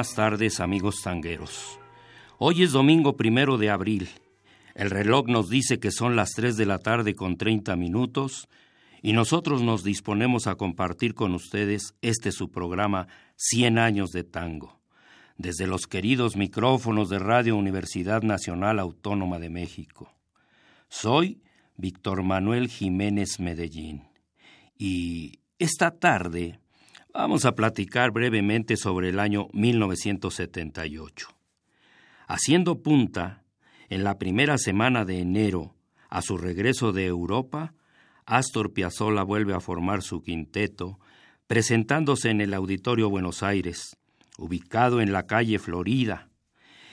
Buenas tardes amigos tangueros. Hoy es domingo primero de abril. El reloj nos dice que son las 3 de la tarde con 30 minutos y nosotros nos disponemos a compartir con ustedes este su programa 100 años de tango. Desde los queridos micrófonos de Radio Universidad Nacional Autónoma de México. Soy Víctor Manuel Jiménez Medellín y esta tarde Vamos a platicar brevemente sobre el año 1978. Haciendo punta, en la primera semana de enero, a su regreso de Europa, Astor Piazzolla vuelve a formar su quinteto, presentándose en el Auditorio Buenos Aires, ubicado en la calle Florida.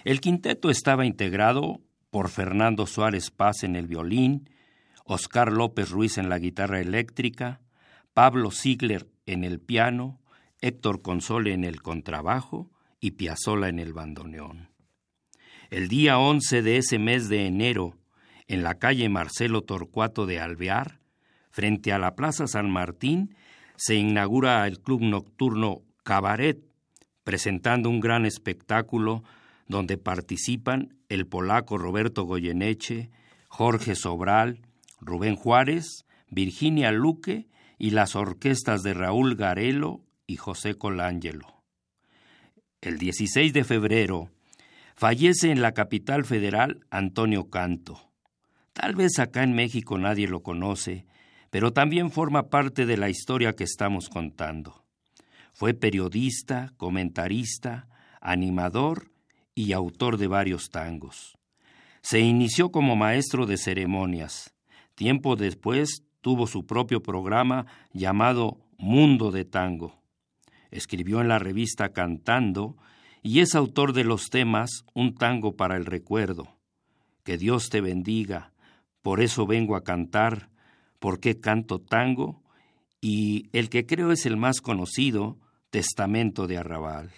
El quinteto estaba integrado por Fernando Suárez Paz en el violín, Oscar López Ruiz en la guitarra eléctrica, Pablo Ziegler en el piano, Héctor Console en el contrabajo y Piazzolla en el bandoneón. El día 11 de ese mes de enero, en la calle Marcelo Torcuato de Alvear, frente a la Plaza San Martín, se inaugura el club nocturno Cabaret, presentando un gran espectáculo donde participan el polaco Roberto Goyeneche, Jorge Sobral, Rubén Juárez, Virginia Luque y las orquestas de Raúl Garelo y José Colangelo. El 16 de febrero fallece en la capital federal Antonio Canto. Tal vez acá en México nadie lo conoce, pero también forma parte de la historia que estamos contando. Fue periodista, comentarista, animador y autor de varios tangos. Se inició como maestro de ceremonias. Tiempo después tuvo su propio programa llamado Mundo de Tango. Escribió en la revista Cantando y es autor de los temas Un tango para el recuerdo. Que Dios te bendiga, por eso vengo a cantar, ¿por qué canto tango? Y el que creo es el más conocido, Testamento de Arrabal.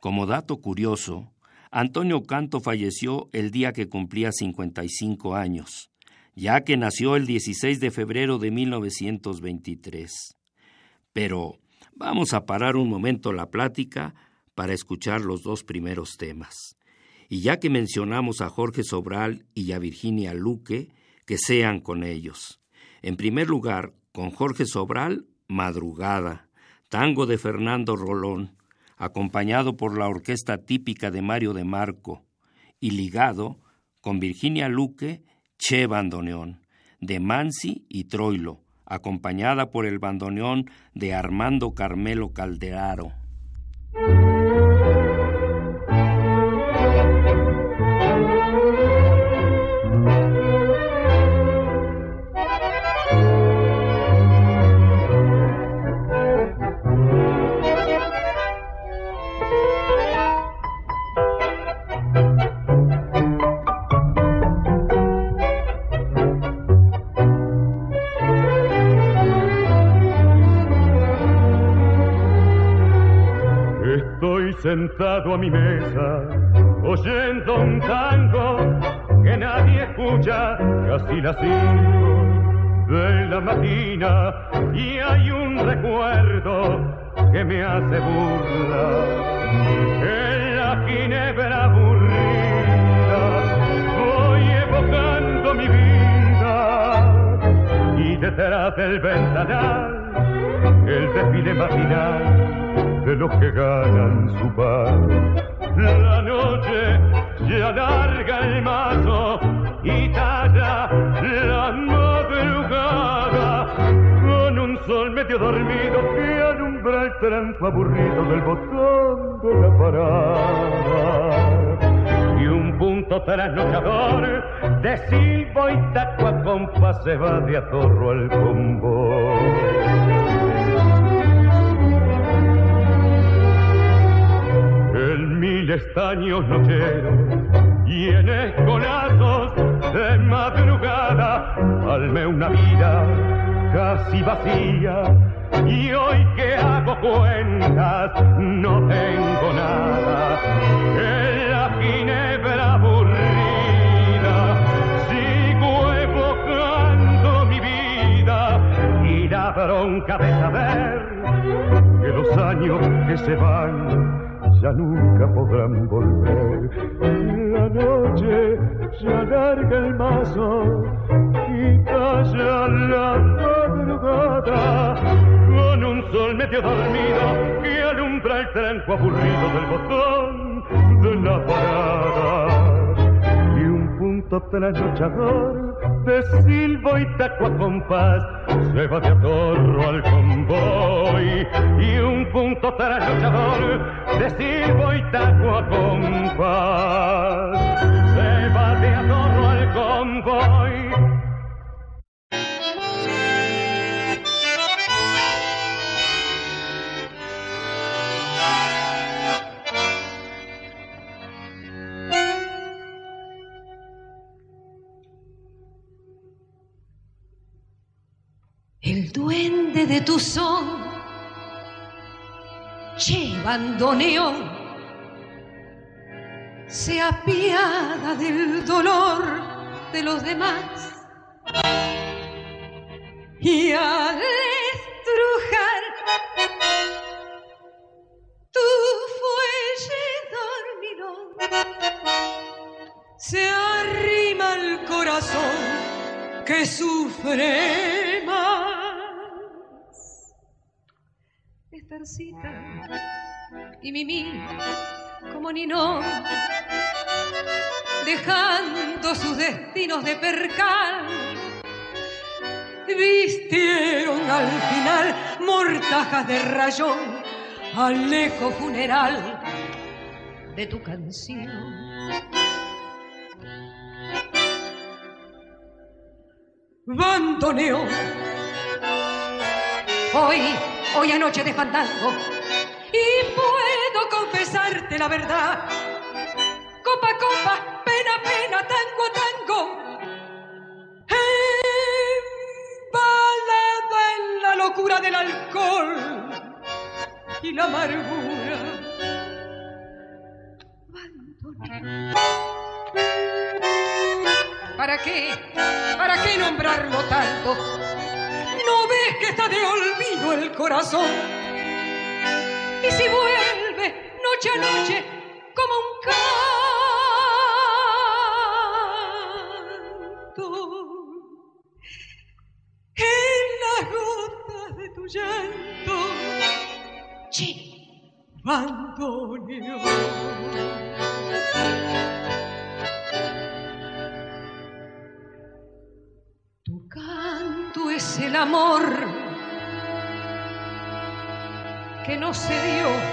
Como dato curioso, Antonio Canto falleció el día que cumplía 55 años ya que nació el 16 de febrero de 1923. Pero vamos a parar un momento la plática para escuchar los dos primeros temas. Y ya que mencionamos a Jorge Sobral y a Virginia Luque, que sean con ellos. En primer lugar, con Jorge Sobral, Madrugada, tango de Fernando Rolón, acompañado por la orquesta típica de Mario de Marco, y ligado con Virginia Luque Che Bandoneón, de Mansi y Troilo, acompañada por el bandoneón de Armando Carmelo Calderaro. Sentado a mi mesa, oyendo un tango que nadie escucha, casi las cinco de la mañana, y hay un recuerdo que me hace burla, en la ginebra aburrida, voy evocando mi vida, y detrás del ventanal el desfile matinal de los que ganan su pan. La noche ya larga el mazo y talla la madrugada con un sol medio dormido que alumbra el tranco aburrido del botón de la parada y un punto trasnochador de silbo y taco a compás se va de atorro al convoy. Mil estaños nocheros y en escolazos de madrugada alme una vida casi vacía y hoy que hago cuentas no tengo nada. En la ginebra aburrida sigo evocando mi vida y la bronca de saber que los años que se van ya nunca podrán volver. La noche ya larga el mazo y calla la madrugada con un sol medio dormido que alumbra el tranco aburrido del botón de la parada y un punto trasnochador de silbo y taco compás se va de atorro al convoy. Y un punto trasnochador de silbo y taco compás El duende de tu son, che bandoneón, se apiada del dolor de los demás. Y al estrujar tu fuelle dormilón se arrima al corazón que sufre Y Mimi como Ninón, dejando sus destinos de percal, vistieron al final mortajas de rayón al eco funeral de tu canción. Bandoneo. Hoy, hoy anoche de fandango. Y puedo confesarte la verdad. Copa, copa, pena, pena, tango, tango. Embalada en la locura del alcohol y la amargura. ¿Para qué? ¿Para qué nombrarlo tanto? ¿No ves que está de olvido el corazón? Y si vuelve noche a noche como un canto en las gotas de tu llanto, che, Tu canto es el amor no se dio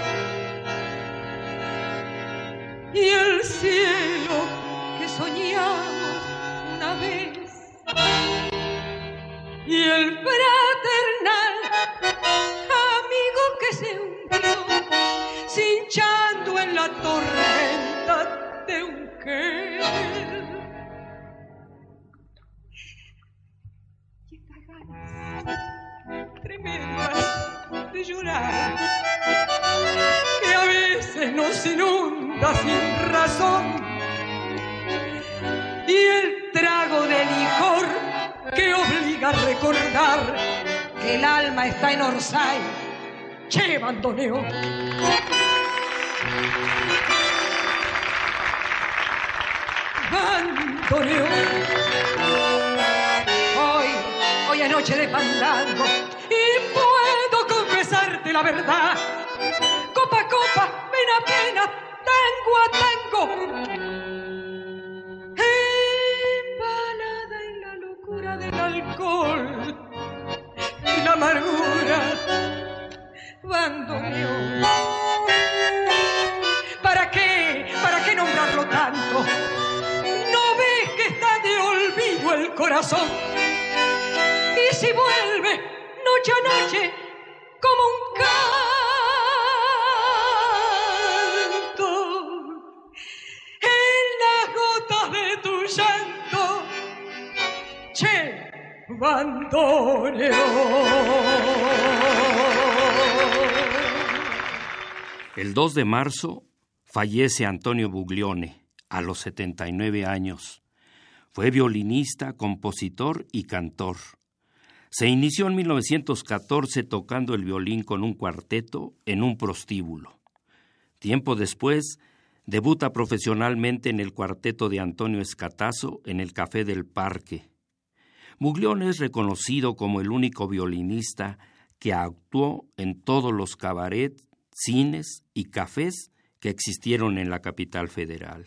¿Para qué? ¿Para qué nombrarlo tanto? ¿No ves que está de olvido el corazón? Y si vuelve noche a noche como un canto en las gotas de tu llanto, che, El 2 de marzo fallece Antonio Buglione a los 79 años. Fue violinista, compositor y cantor. Se inició en 1914 tocando el violín con un cuarteto en un prostíbulo. Tiempo después, debuta profesionalmente en el cuarteto de Antonio Escatazo en el Café del Parque. Buglione es reconocido como el único violinista que actuó en todos los cabarets, cines y cafés que existieron en la capital federal.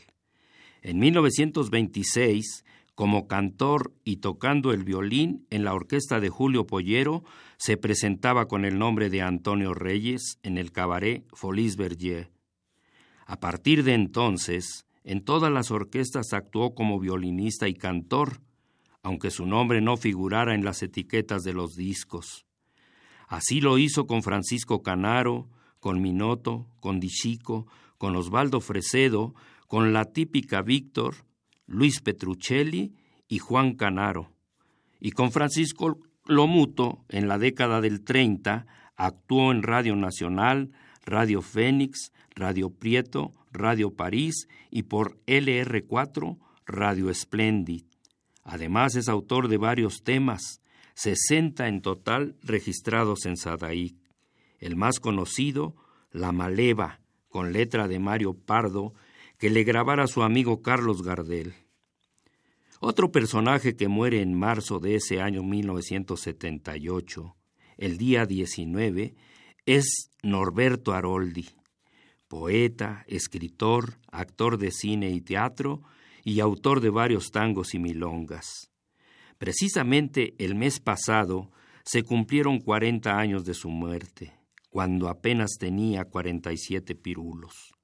En 1926, como cantor y tocando el violín en la orquesta de Julio Pollero, se presentaba con el nombre de Antonio Reyes en el cabaret Folies Berger. A partir de entonces, en todas las orquestas actuó como violinista y cantor, aunque su nombre no figurara en las etiquetas de los discos. Así lo hizo con Francisco Canaro, con Minoto, con Dichico, con Osvaldo Fresedo, con la típica Víctor, Luis Petruccelli y Juan Canaro. Y con Francisco Lomuto, en la década del 30, actuó en Radio Nacional, Radio Fénix, Radio Prieto, Radio París y por LR4, Radio Splendid. Además es autor de varios temas, 60 en total registrados en Sadaik. El más conocido, La Maleva, con letra de Mario Pardo, que le grabara su amigo Carlos Gardel. Otro personaje que muere en marzo de ese año 1978, el día 19, es Norberto Aroldi, poeta, escritor, actor de cine y teatro y autor de varios tangos y milongas. Precisamente el mes pasado se cumplieron 40 años de su muerte, cuando apenas tenía 47 pirulos.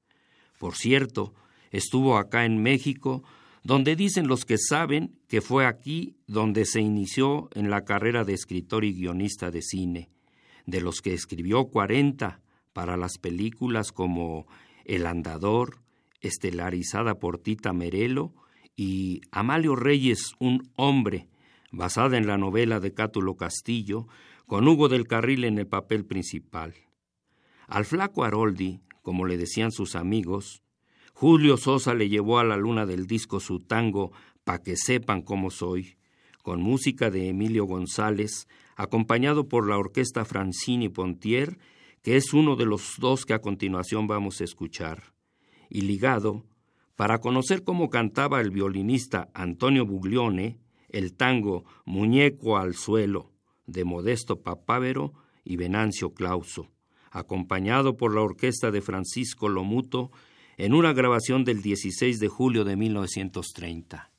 Por cierto, estuvo acá en México, donde dicen los que saben que fue aquí donde se inició en la carrera de escritor y guionista de cine, de los que escribió 40 para las películas como El Andador, estelarizada por Tita Merelo, y Amalio Reyes, un hombre, basada en la novela de Cátulo Castillo, con Hugo del Carril en el papel principal. Al flaco Aroldi, como le decían sus amigos, Julio Sosa le llevó a la luna del disco su tango Pa' que sepan cómo soy, con música de Emilio González, acompañado por la orquesta Francini Pontier, que es uno de los dos que a continuación vamos a escuchar, y ligado, para conocer cómo cantaba el violinista Antonio Buglione, el tango Muñeco al suelo, de Modesto Papávero y Venancio Clauso, acompañado por la orquesta de Francisco Lomuto en una grabación del 16 de julio de 1930.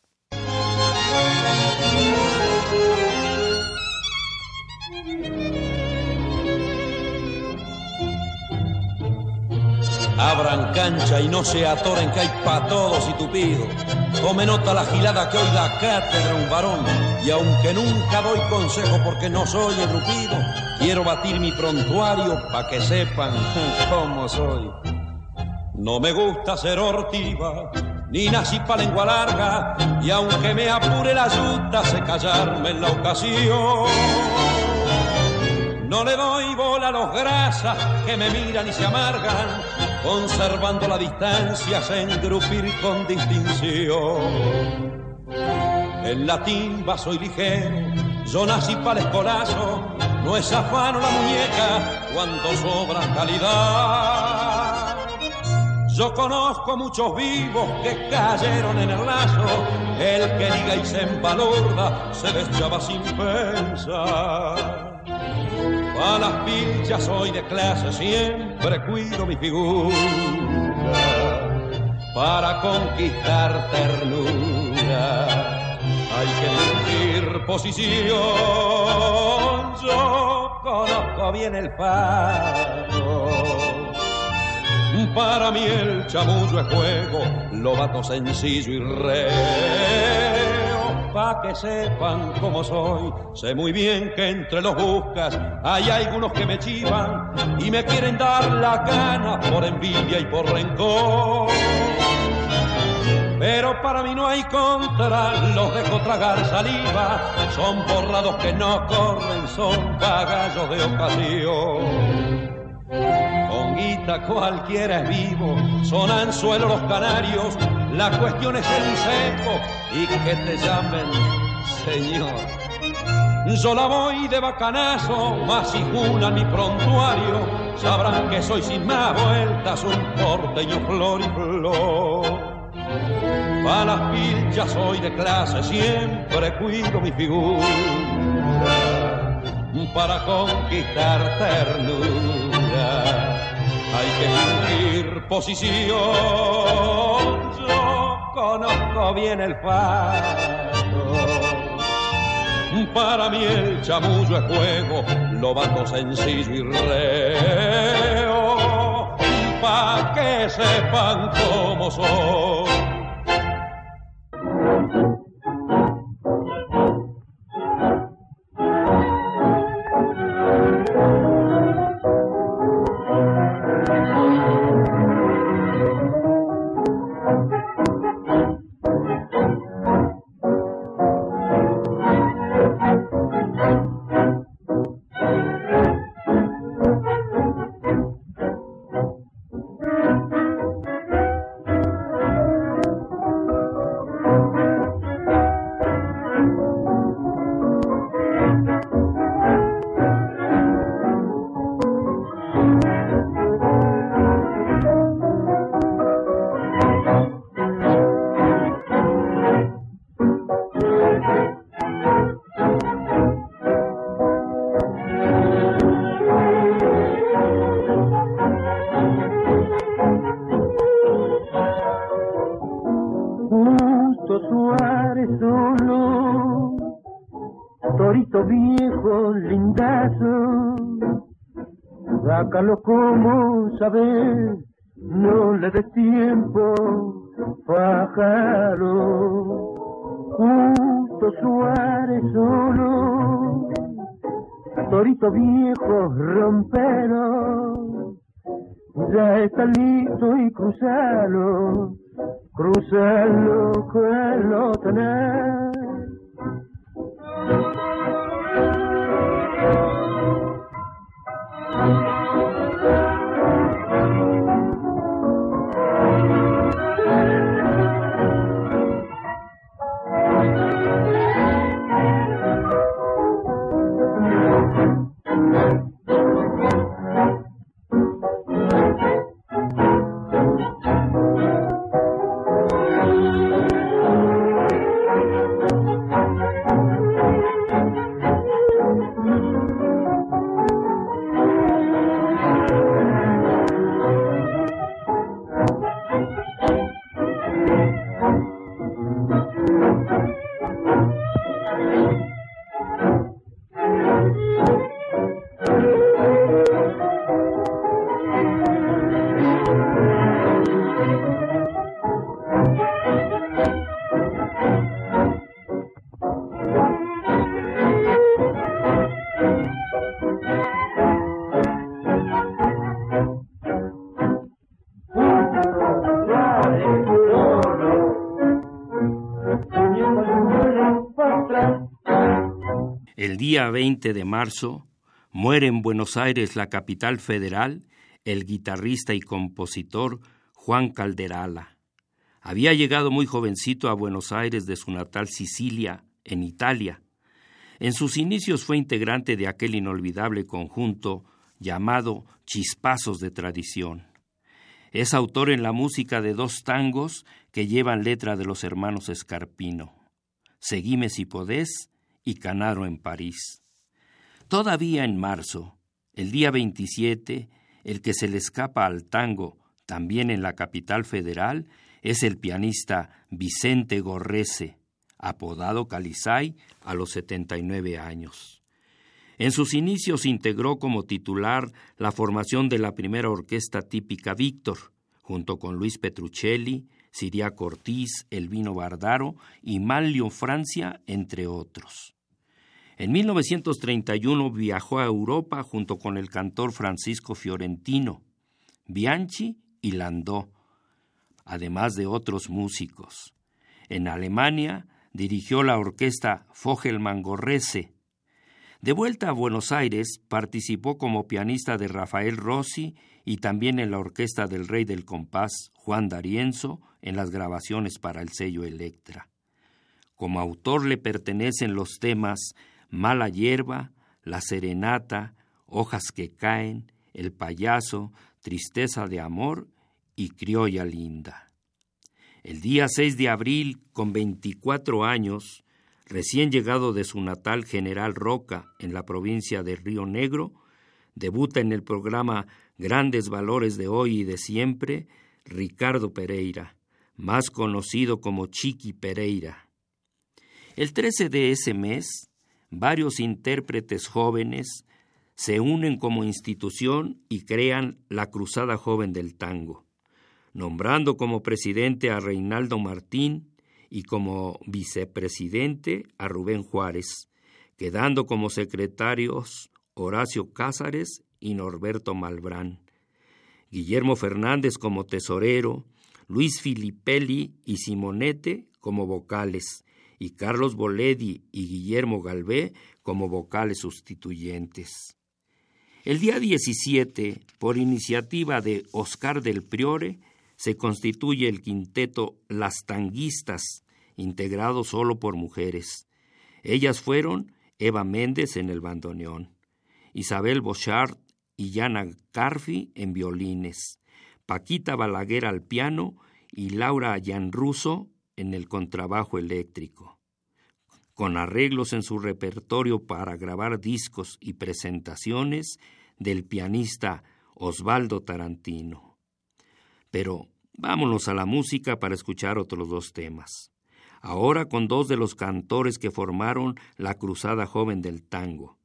Abran cancha y no se atoren que hay pa' todos y tupidos. Tome nota la gilada que hoy la cátedra un varón. Y aunque nunca doy consejo porque no soy rupido, quiero batir mi prontuario pa' que sepan cómo soy. No me gusta ser hortiva, ni nací pa' lengua larga, y aunque me apure la yuta, sé callarme en la ocasión. No le doy bola a los grasas que me miran y se amargan, conservando la distancia, se engrupir con distinción. En la timba soy ligero, yo nací para el escolazo, no es afano la muñeca cuando sobra calidad. Yo conozco muchos vivos que cayeron en el lazo. El que diga y se empalurda se deschaba sin pensar. A las pinchas soy de clase, siempre cuido mi figura para conquistar ternura. Hay que elegir posición. Yo conozco bien el paso para mí el chamullo es juego, lo vato sencillo y reo. Pa' que sepan cómo soy, sé muy bien que entre los buscas hay algunos que me chivan y me quieren dar la gana por envidia y por rencor. Pero para mí no hay contra, los dejo tragar saliva, son borrados que no corren, son cagallos de ocasión. Cualquiera es vivo, son anzuelos los canarios, la cuestión es el seco y que te llamen señor. Yo la voy de bacanazo, más si junan mi prontuario, sabrán que soy sin más vueltas un porteño flor y flor. Para las pilchas soy de clase, siempre cuido mi figura para conquistar ternura hay que fingir posición. Conozco bien el paso. Para mí el chamullo es juego, lo bato sencillo y reo, pa' que sepan cómo soy. Día 20 de marzo muere en Buenos Aires, la capital federal, el guitarrista y compositor Juan Calderala. Había llegado muy jovencito a Buenos Aires de su natal Sicilia, en Italia. En sus inicios fue integrante de aquel inolvidable conjunto llamado Chispazos de Tradición. Es autor en la música de dos tangos que llevan letra de los hermanos Escarpino, Seguime si podés y Canaro en París. Todavía en marzo, el día 27, el que se le escapa al tango, también en la capital federal, es el pianista Vicente Gorrese, apodado Calizay a los 79 años. En sus inicios integró como titular la formación de la primera orquesta típica Víctor, junto con Luis Petruccelli, Siria Ortiz, Elvino Bardaro y Manlio Francia, entre otros. En 1931 viajó a Europa junto con el cantor Francisco Fiorentino, Bianchi y Landó, además de otros músicos. En Alemania dirigió la orquesta Fogelmann Gorrese. De vuelta a Buenos Aires, participó como pianista de Rafael Rossi y también en la orquesta del Rey del Compás, Juan D'Arienzo, en las grabaciones para el sello Electra. Como autor le pertenecen los temas Mala hierba, La serenata, Hojas que caen, El payaso, Tristeza de amor y Criolla linda. El día 6 de abril, con 24 años, recién llegado de su natal General Roca en la provincia de Río Negro, debuta en el programa Grandes Valores de Hoy y de Siempre Ricardo Pereira, más conocido como Chiqui Pereira. El 13 de ese mes, varios intérpretes jóvenes se unen como institución y crean la Cruzada Joven del Tango, nombrando como presidente a Reinaldo Martín y como vicepresidente a Rubén Juárez, quedando como secretarios Horacio Cázares y Norberto Malbrán, Guillermo Fernández como tesorero, Luis Filipelli y Simonete como vocales, y Carlos Boledi y Guillermo Galvé como vocales sustituyentes. El día 17, por iniciativa de Oscar del Priore, se constituye el quinteto Las Tanguistas, integrado solo por mujeres. Ellas fueron Eva Méndez en el bandoneón, Isabel Bochard y Yana Carfi en violines, Paquita Balaguer al piano y Laura Russo en el contrabajo eléctrico, con arreglos en su repertorio para grabar discos y presentaciones del pianista Osvaldo Tarantino. Pero vámonos a la música para escuchar otros dos temas. Ahora con dos de los cantores que formaron la Cruzada Joven del Tango.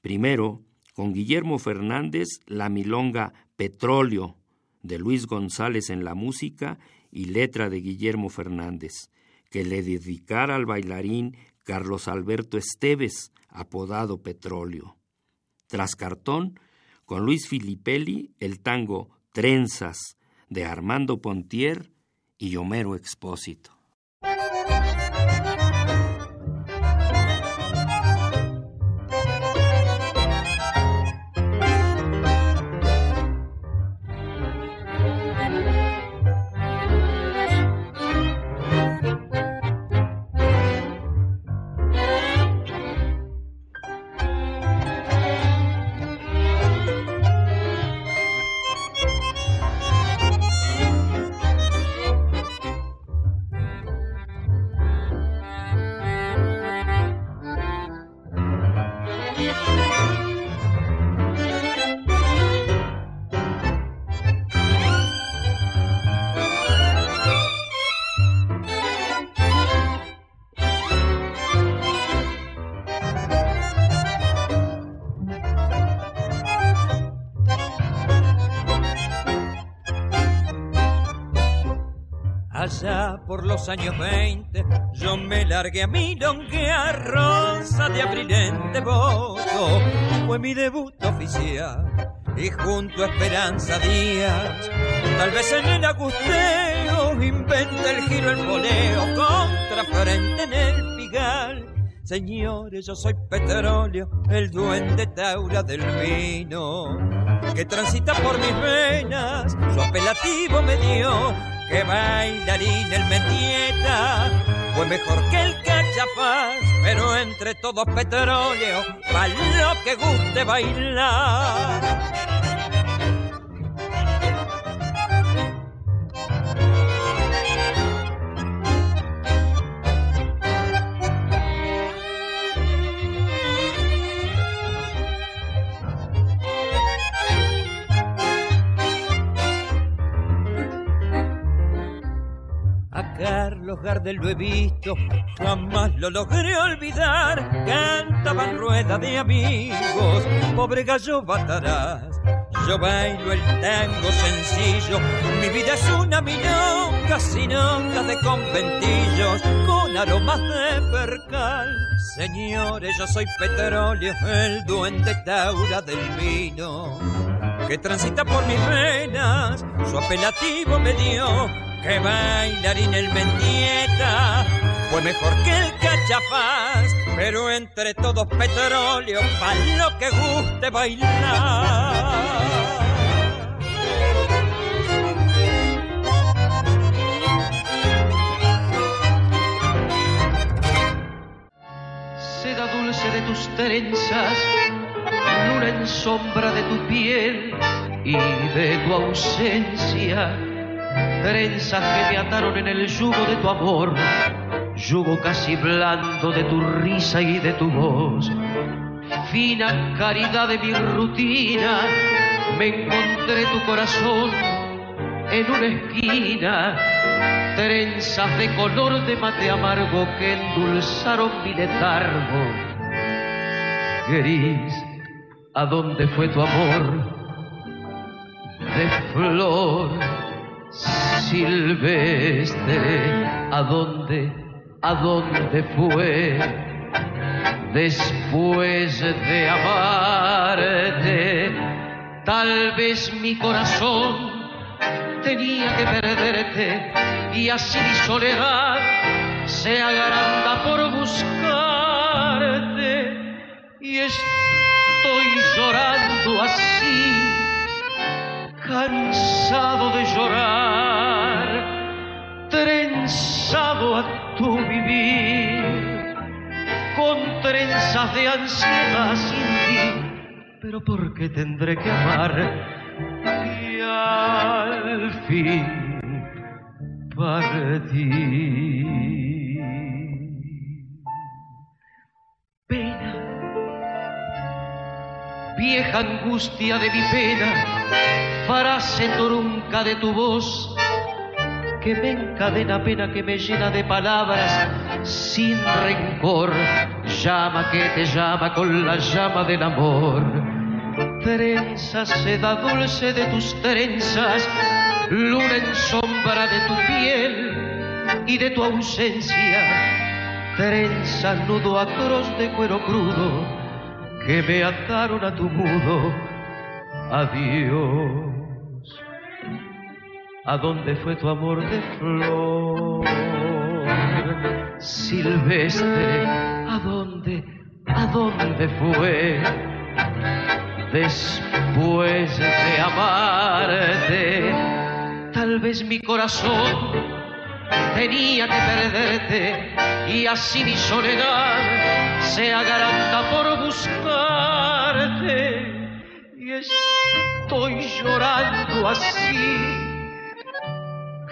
Primero, con Guillermo Fernández, la milonga Petróleo, de Luis González en la música y letra de Guillermo Fernández, que le dedicara al bailarín Carlos Alberto Esteves, apodado Petróleo. Tras cartón, con Luis Filipelli, el tango Trenzas de Armando Pontier y Homero Expósito. Por los años 20 yo me largué a a Rosa de abril en devoto. Fue mi debut oficial y junto a Esperanza Díaz, tal vez en el agusteo, inventa el giro, el voleo, contra frente en el pigal. Señores, yo soy petróleo, el duende taura del vino, que transita por mis venas, su apelativo me dio que bailarín el Mendieta fue mejor que el cachapaz, pero entre todos petróleo, para lo que guste bailar. Aflojar de lo he visto, jamás lo logré olvidar. Cantaban rueda de amigos, pobre gallo batarás. Yo bailo el tango sencillo, mi vida es una milonga sin ondas de conventillos, con aromas de percal. Señores, yo soy petróleo, el duende taura del vino, que transita por mis venas, su apelativo me dio, que bailarín el mendieta, fue mejor que el cachafaz, pero entre todos petróleo, pa' lo que guste bailar. seda dulce de tus trenzas, luna en sombra de tu piel y de tu ausencia, trenzas que me ataron en el yugo de tu amor, yugo casi blando de tu risa y de tu voz. Fina caridad de mi rutina, me encontré tu corazón en una esquina trenzas de color de mate amargo que endulzaron mi letargo. Gris, ¿a dónde fue tu amor? De flor silvestre, ¿a dónde, a dónde fue? Después de amarte, tal vez mi corazón tenía que perderte y así mi soledad se agranda por buscarte y estoy llorando así, cansado de llorar, trenzado a tu vivir, con trenzas de ansiedad sin ti, pero ¿por qué tendré que amar? Y al fin partí. Pena, vieja angustia de mi pena, frase trunca de tu voz, que me encadena pena, que me llena de palabras sin rencor, llama que te llama con la llama del amor. Trenzas, seda dulce de tus trenzas, luna en sombra de tu piel y de tu ausencia, trenza nudo atroz de cuero crudo que me ataron a tu mudo adiós. ¿A dónde fue tu amor de flor silvestre? ¿A dónde, a dónde fue? Después de amarte, tal vez mi corazón tenía que perderte y así mi soledad se agranda por buscarte y estoy llorando así,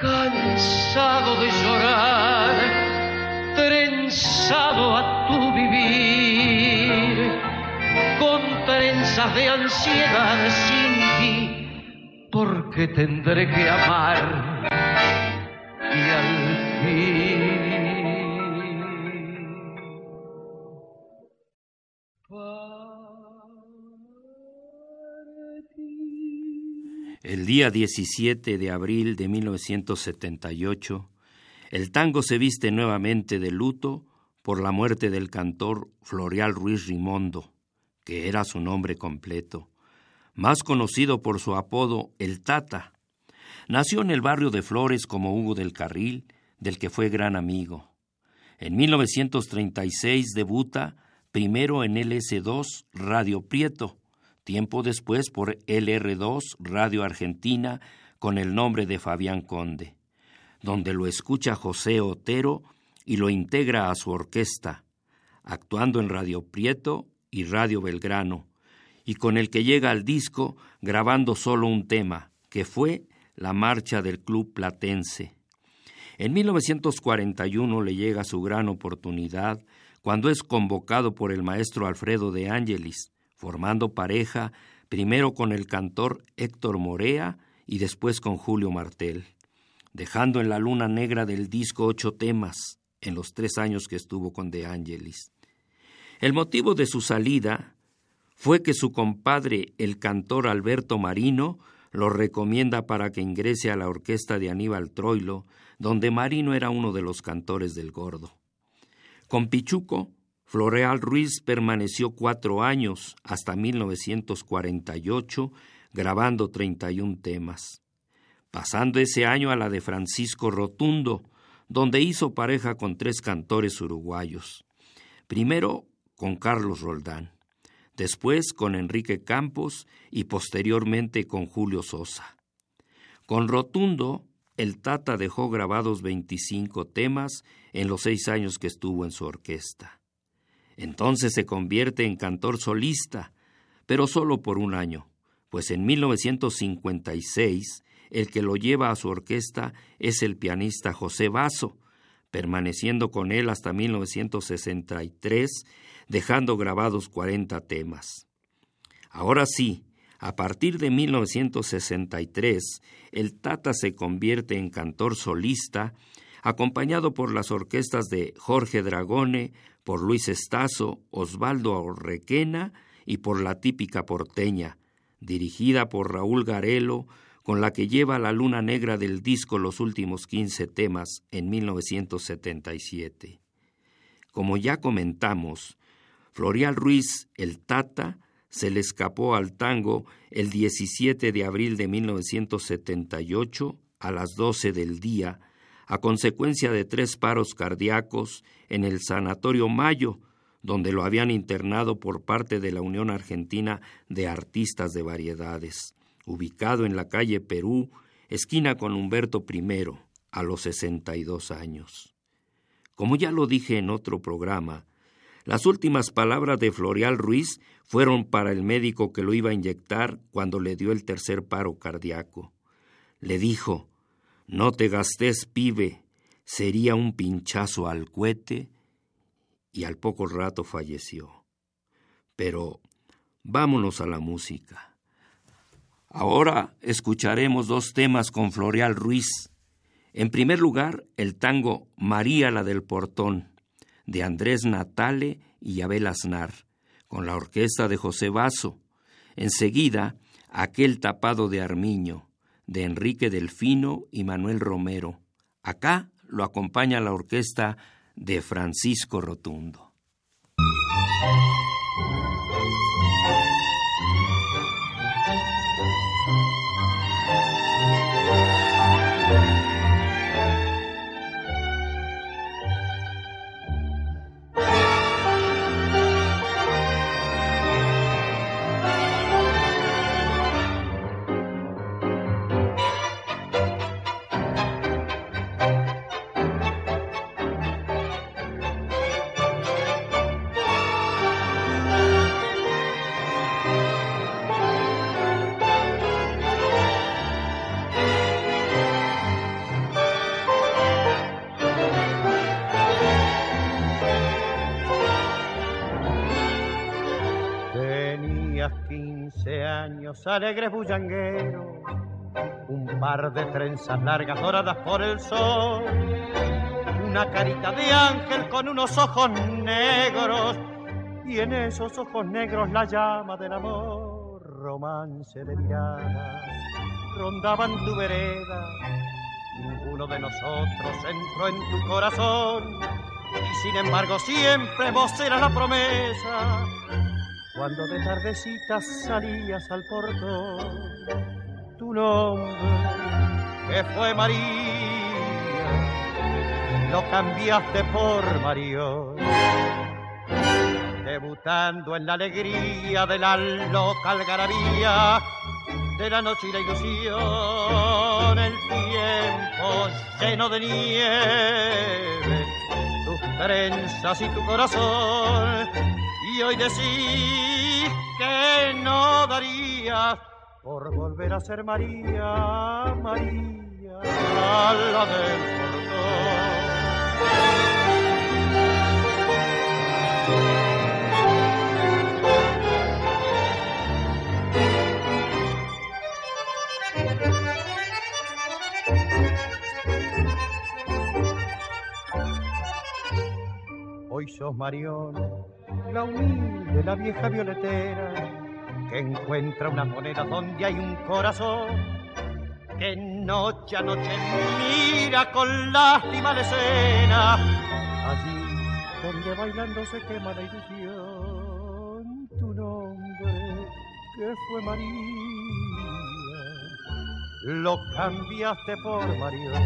cansado de llorar, trenzado a tu vivir, con trenzas de ansiedad sin ti porque tendré que amar y al El día 17 de abril de 1978, el tango se viste nuevamente de luto por la muerte del cantor Floreal Ruiz Rimondo, que era su nombre completo más conocido por su apodo El Tata. Nació en el barrio de Flores como Hugo del Carril, del que fue gran amigo. En 1936 debuta primero en LS2 Radio Prieto, tiempo después por LR2 Radio Argentina con el nombre de Fabián Conde, donde lo escucha José Otero y lo integra a su orquesta, actuando en Radio Prieto y Radio Belgrano, y con el que llega al disco grabando solo un tema, que fue la marcha del Club Platense. En 1941 le llega su gran oportunidad cuando es convocado por el maestro Alfredo de Ángelis, formando pareja primero con el cantor Héctor Morea y después con Julio Martel, dejando en la luna negra del disco ocho temas en los tres años que estuvo con De Angelis. El motivo de su salida fue que su compadre, el cantor Alberto Marino, lo recomienda para que ingrese a la orquesta de Aníbal Troilo, donde Marino era uno de los cantores del Gordo. Con Pichuco, Floreal Ruiz permaneció cuatro años, hasta 1948, grabando 31 temas, pasando ese año a la de Francisco Rotundo, donde hizo pareja con tres cantores uruguayos. Primero con Carlos Roldán después con Enrique Campos y posteriormente con Julio Sosa. Con Rotundo, el Tata dejó grabados 25 temas en los seis años que estuvo en su orquesta. Entonces se convierte en cantor solista, pero solo por un año, pues en 1956 el que lo lleva a su orquesta es el pianista José Basso, permaneciendo con él hasta 1963 dejando grabados 40 temas. Ahora sí, a partir de 1963, el Tata se convierte en cantor solista, acompañado por las orquestas de Jorge Dragone, por Luis Estazo, Osvaldo Orrequena y por la típica porteña, dirigida por Raúl Garelo, con la que lleva la luna negra del disco los últimos 15 temas en 1977. Como ya comentamos, Florial Ruiz, el Tata, se le escapó al tango el 17 de abril de 1978 a las 12 del día, a consecuencia de tres paros cardíacos en el Sanatorio Mayo, donde lo habían internado por parte de la Unión Argentina de Artistas de Variedades, ubicado en la calle Perú, esquina con Humberto I, a los 62 años. Como ya lo dije en otro programa, las últimas palabras de Florial Ruiz fueron para el médico que lo iba a inyectar cuando le dio el tercer paro cardíaco. Le dijo, no te gastes, pibe, sería un pinchazo al cohete, y al poco rato falleció. Pero vámonos a la música. Ahora escucharemos dos temas con Florial Ruiz. En primer lugar, el tango María la del Portón de Andrés Natale y Abel Aznar, con la orquesta de José Basso. Enseguida, aquel tapado de Armiño, de Enrique Delfino y Manuel Romero. Acá lo acompaña la orquesta de Francisco Rotundo. Alegres bullangueros, un par de trenzas largas doradas por el sol, una carita de ángel con unos ojos negros, y en esos ojos negros la llama del amor, romance de mirada, rondaban tu vereda, ninguno de nosotros entró en tu corazón, y sin embargo siempre vos eras la promesa cuando de tardecita salías al portón. Tu nombre, que fue María, lo cambiaste por Marión. Debutando en la alegría de la loca algarabía, de la noche y la ilusión, el tiempo lleno de nieve, tus trenzas y tu corazón y hoy decís que no darías por volver a ser María, María, a la del portón. Sos Marión, la humilde, la vieja violetera, que encuentra una moneda donde hay un corazón, que noche a noche mira con lástima la escena, allí donde bailando se quema la ilusión, tu nombre, que fue María, lo cambiaste por Marión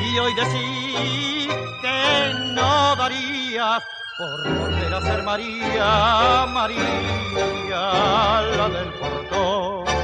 y hoy decís que no darías por volver a ser María, María, la del portón.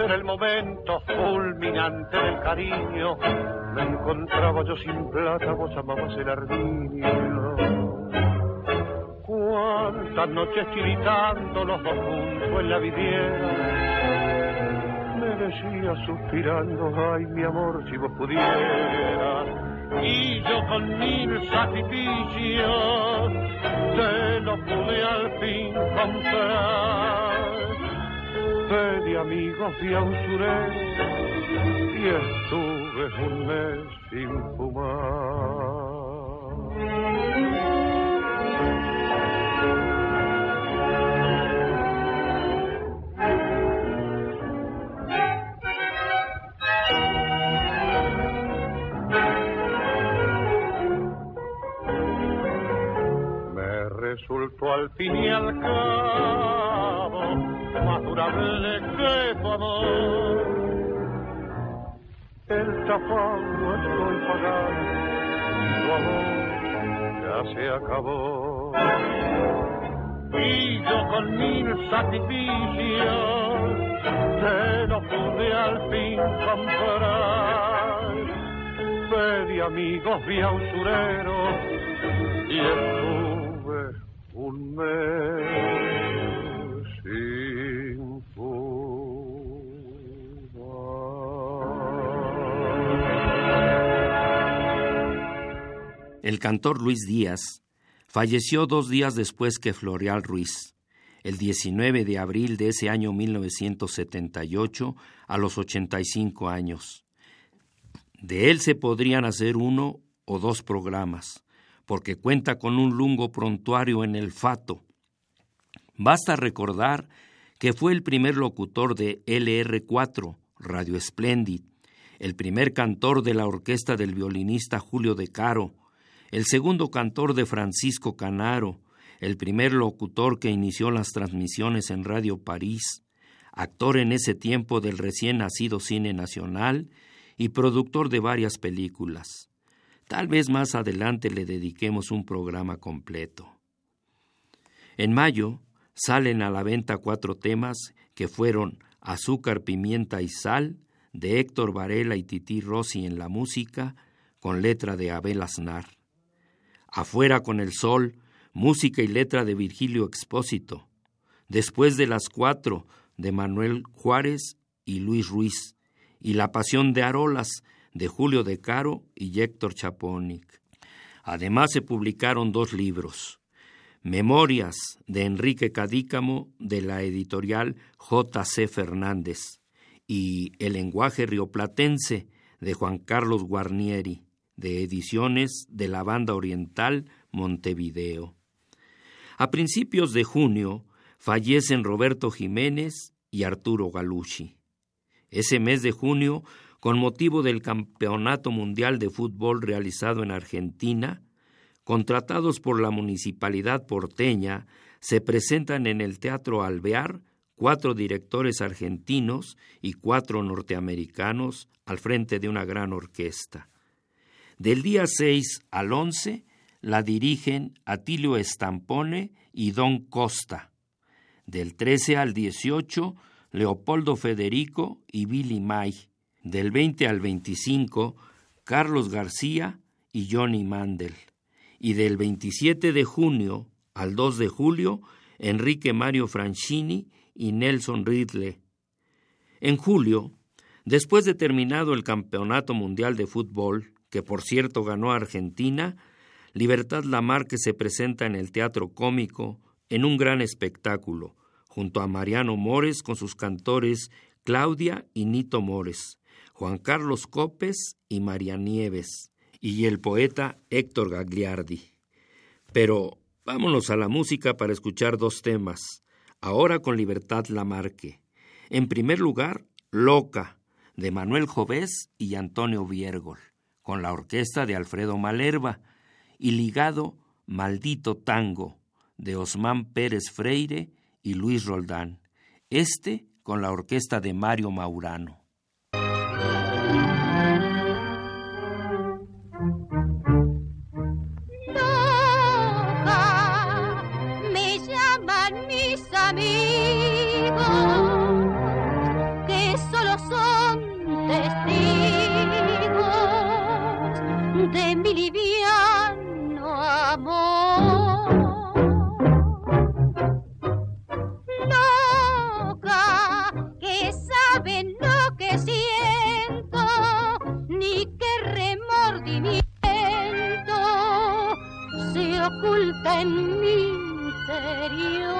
en el momento fulminante del cariño? Me encontraba yo sin plata, vos amabas el armiño. Cuántas noches tiritando los dos juntos en la vivienda. Me decía suspirando, ay mi amor, si vos pudieras y yo con mil sacrificios te lo pude al fin comprar. Pedí amigos y a usuré y estuve un mes sin Me resultó al fin y al cabo más durable que tu amor. El tapado estoy pagando, tu amor ya se acabó. Y yo con mil sacrificios te lo pude al fin comprar. Pedí amigos, vi a usureros y estuve un mes El cantor Luis Díaz falleció dos días después que Floreal Ruiz, el 19 de abril de ese año 1978, a los 85 años. De él se podrían hacer uno o dos programas, porque cuenta con un lungo prontuario en el fato. Basta recordar que fue el primer locutor de LR4, Radio Splendid, el primer cantor de la orquesta del violinista Julio De Caro, el segundo cantor de Francisco Canaro, el primer locutor que inició las transmisiones en Radio París, actor en ese tiempo del recién nacido cine nacional y productor de varias películas. Tal vez más adelante le dediquemos un programa completo. En mayo salen a la venta cuatro temas que fueron Azúcar, Pimienta y Sal, de Héctor Varela y Tití Rossi en la música, con letra de Abel Aznar. Afuera con el sol música y letra de Virgilio Expósito. Después de las cuatro, de Manuel Juárez y Luis Ruiz. Y La Pasión de Arolas, de Julio de Caro y Héctor Chapónic. Además se publicaron dos libros. Memorias de Enrique Cadícamo de la editorial J.C. Fernández y El lenguaje rioplatense de Juan Carlos Guarnieri de ediciones de la Banda Oriental Montevideo. A principios de junio fallecen Roberto Jiménez y Arturo Galucci. Ese mes de junio, con motivo del Campeonato Mundial de Fútbol realizado en Argentina, contratados por la Municipalidad porteña, se presentan en el Teatro Alvear cuatro directores argentinos y cuatro norteamericanos al frente de una gran orquesta. Del día 6 al 11 la dirigen Atilio Estampone y Don Costa. Del 13 al 18, Leopoldo Federico y Billy May. Del 20 al 25, Carlos García y Johnny Mandel. Y del 27 de junio al 2 de julio, Enrique Mario Franchini y Nelson Ridley. En julio, después de terminado el Campeonato Mundial de Fútbol, que por cierto ganó Argentina, Libertad Lamarque se presenta en el Teatro Cómico en un gran espectáculo, junto a Mariano Mores con sus cantores Claudia y Nito Mores, Juan Carlos Copes y María Nieves, y el poeta Héctor Gagliardi. Pero vámonos a la música para escuchar dos temas, ahora con Libertad Lamarque. En primer lugar, Loca, de Manuel Jovés y Antonio Viergol con la orquesta de Alfredo Malerva y ligado Maldito Tango de Osmán Pérez Freire y Luis Roldán, este con la orquesta de Mario Maurano. En mi interior.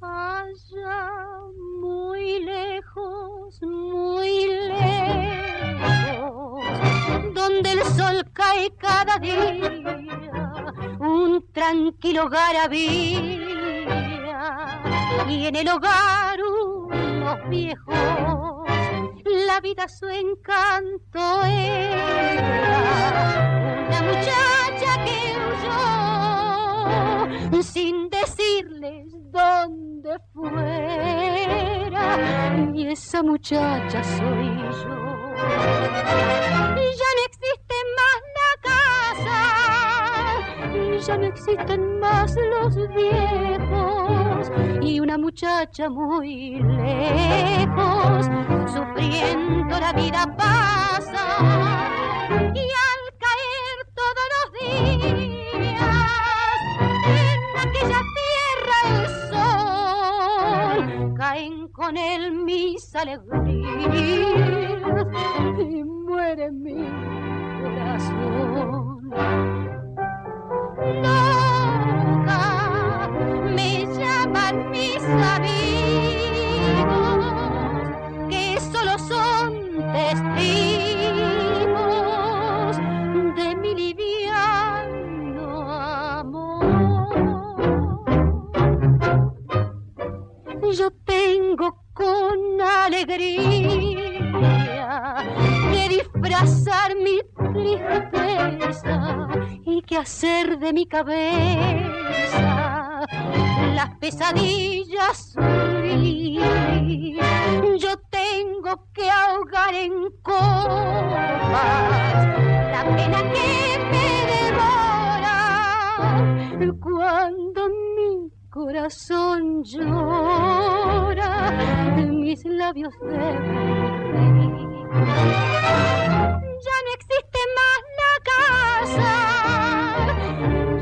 Allá muy lejos, muy donde el sol cae cada día, un tranquilo hogar y en el hogar unos viejos, la vida su encanto era muchacha que huyó sin decirles dónde fuera. Y esa muchacha soy yo. Y ya no existe más la casa, y ya no existen más los viejos, y una muchacha muy lejos, sufriendo la vida pasa, con él mis alegrías y muere mi corazón. Loca, me llaman mis amigos, alegría que disfrazar mi tristeza y que hacer de mi cabeza las pesadillas Yo tengo que ahogar en copas la pena que corazón llora, mis labios deben Ya no existe más la casa,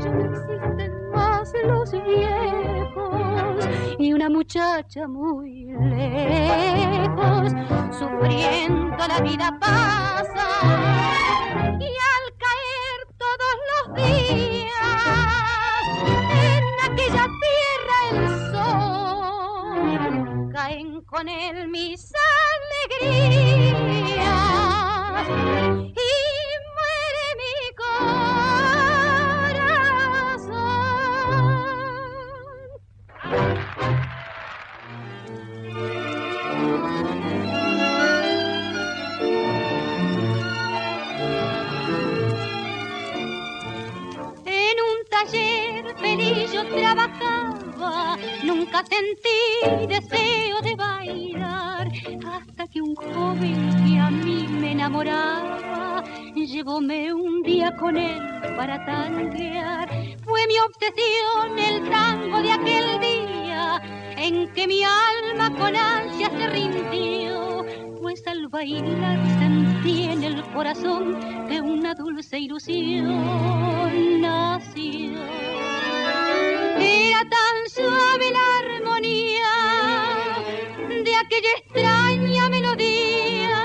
ya no existen más los viejos y una muchacha muy lejos, sufriendo la vida pasa y al caer todos los días en aquella caen con él mis alegrías y muere mi corazón. En un taller feliz yo trabajaba, nunca sentí deseo de bailar, hasta que un joven que a mí me enamoraba, llevóme un día con él para tanguear. Fue mi obsesión el tango de aquel día, en que mi alma con ansia se rindió, pues al bailar sentí en el corazón que una dulce ilusión nació. Aquella extraña melodía,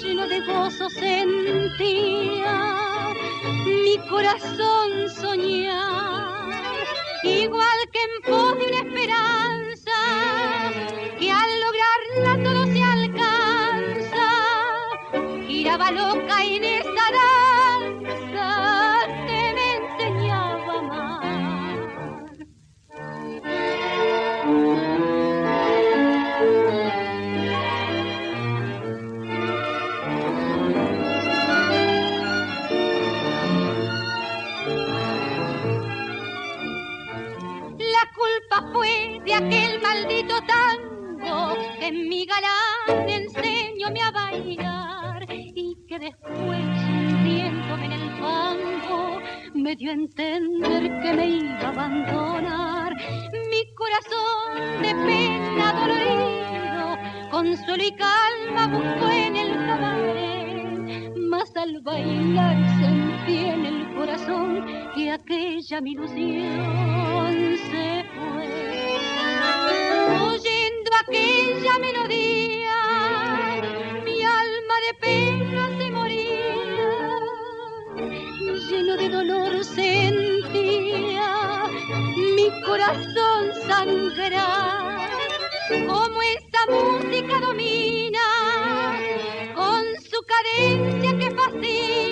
lleno de gozo sentía mi corazón soñar, igual que en pos de una esperanza, que al lograrla todo se alcanza, giraba loca en esa de aquel maldito tango que mi galán enseñóme a bailar y que después, hundiéndome en el fango, me dio a entender que me iba a abandonar. Mi corazón de pena dolorido, consuelo y calma buscó en el cabaret, mas al bailar sentí en el corazón que aquella mi ilusión se fue. Aquella melodía, mi alma de pena se moría, lleno de dolor sentía mi corazón sangrar, como esta música domina con su cadencia que fascina.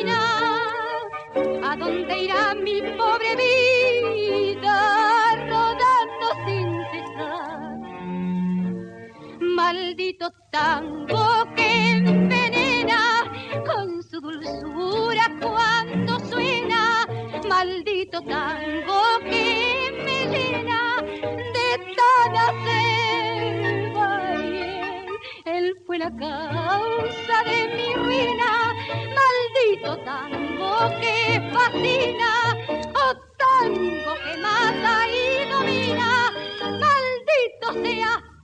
Tango que envenena con su dulzura cuando suena. Maldito tango que me llena de selva y él, él fue la causa de mi ruina. Maldito tango que fascina, oh tango que mata y domina. Maldito sea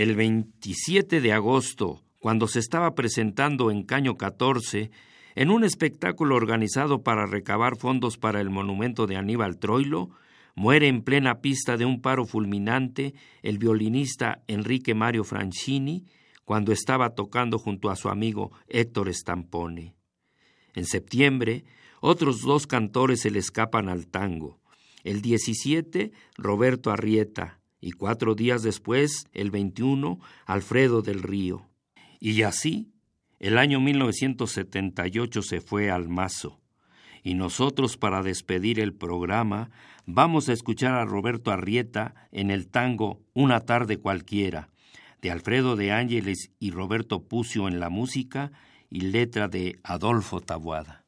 El 27 de agosto, cuando se estaba presentando en Caño 14, en un espectáculo organizado para recabar fondos para el monumento de Aníbal Troilo, muere en plena pista de un paro fulminante el violinista Enrique Mario Franchini cuando estaba tocando junto a su amigo Héctor Stampone. En septiembre, otros dos cantores se le escapan al tango. El 17, Roberto Arrieta, y cuatro días después, el 21, Alfredo del Río. Y así, el año 1978 se fue al mazo. Y nosotros, para despedir el programa, vamos a escuchar a Roberto Arrieta en el tango Una tarde cualquiera, de Alfredo de Ángeles y Roberto Pucio en la música y letra de Adolfo Tabuada.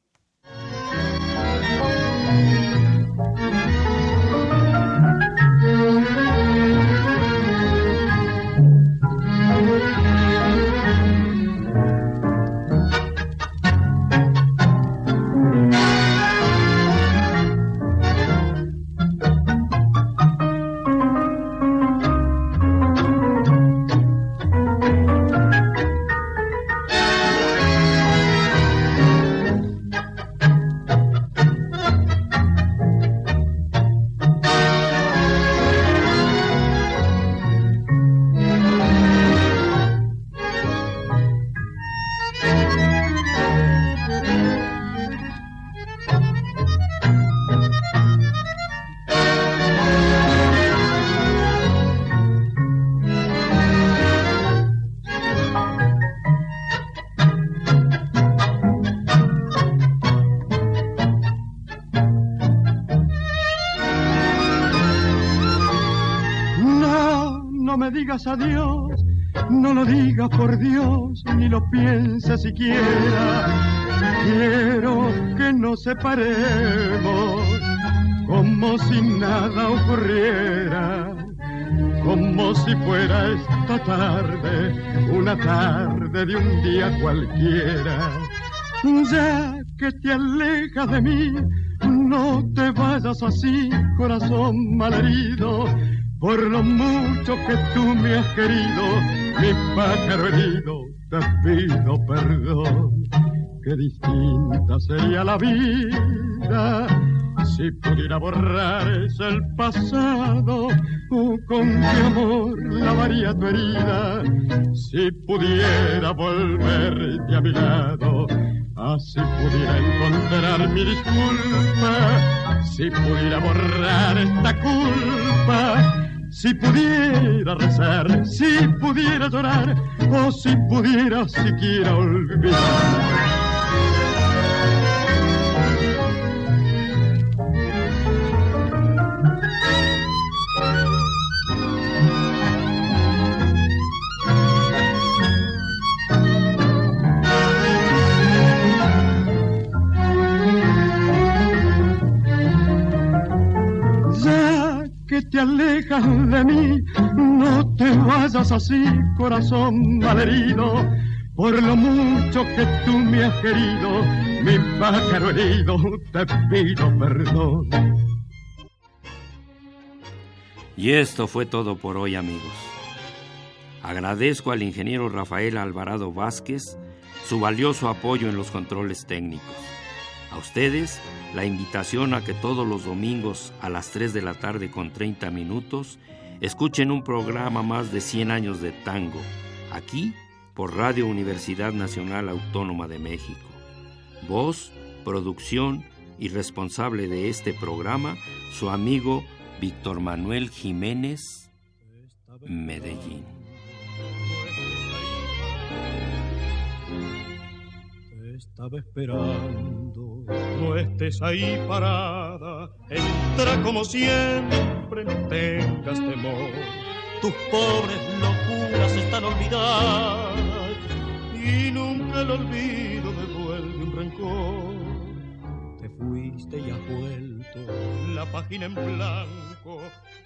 Digas adiós, no lo digas por Dios, ni lo pienses siquiera. Quiero que nos separemos como si nada ocurriera, como si fuera esta tarde, una tarde de un día cualquiera. Ya que te alejas de mí, no te vayas así, corazón malherido, por lo mucho que tú me has querido, mi pájaro herido, te pido perdón. Qué distinta sería la vida si pudiera borrar el pasado, con qué amor lavaría tu herida. Si pudiera volverte a mi lado, así pudiera encontrar mi disculpa. Si pudiera borrar esta culpa, si pudiera rezar, si pudiera llorar, o si pudiera siquiera olvidar. Alejas de mí, no te vayas así, corazón malherido, por lo mucho que tú me has querido, mi pájaro herido, te pido perdón. Y esto fue todo por hoy, amigos. Agradezco al ingeniero Rafael Alvarado Vázquez su valioso apoyo en los controles técnicos. A ustedes la invitación a que todos los domingos a las 3 de la tarde con 30 minutos escuchen un programa más de 100 años de tango, aquí por Radio Universidad Nacional Autónoma de México. Voz, producción y responsable de este programa, su amigo Víctor Manuel Jiménez, Medellín. Estaba esperando. No estés ahí parada, entra como siempre, no tengas temor. Tus pobres locuras están olvidadas y nunca el olvido devuelve un rencor. Te fuiste y has vuelto, la página en blanco.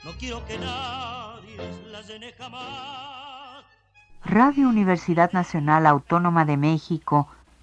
No quiero que nadie la llene jamás. Radio Universidad Nacional Autónoma de México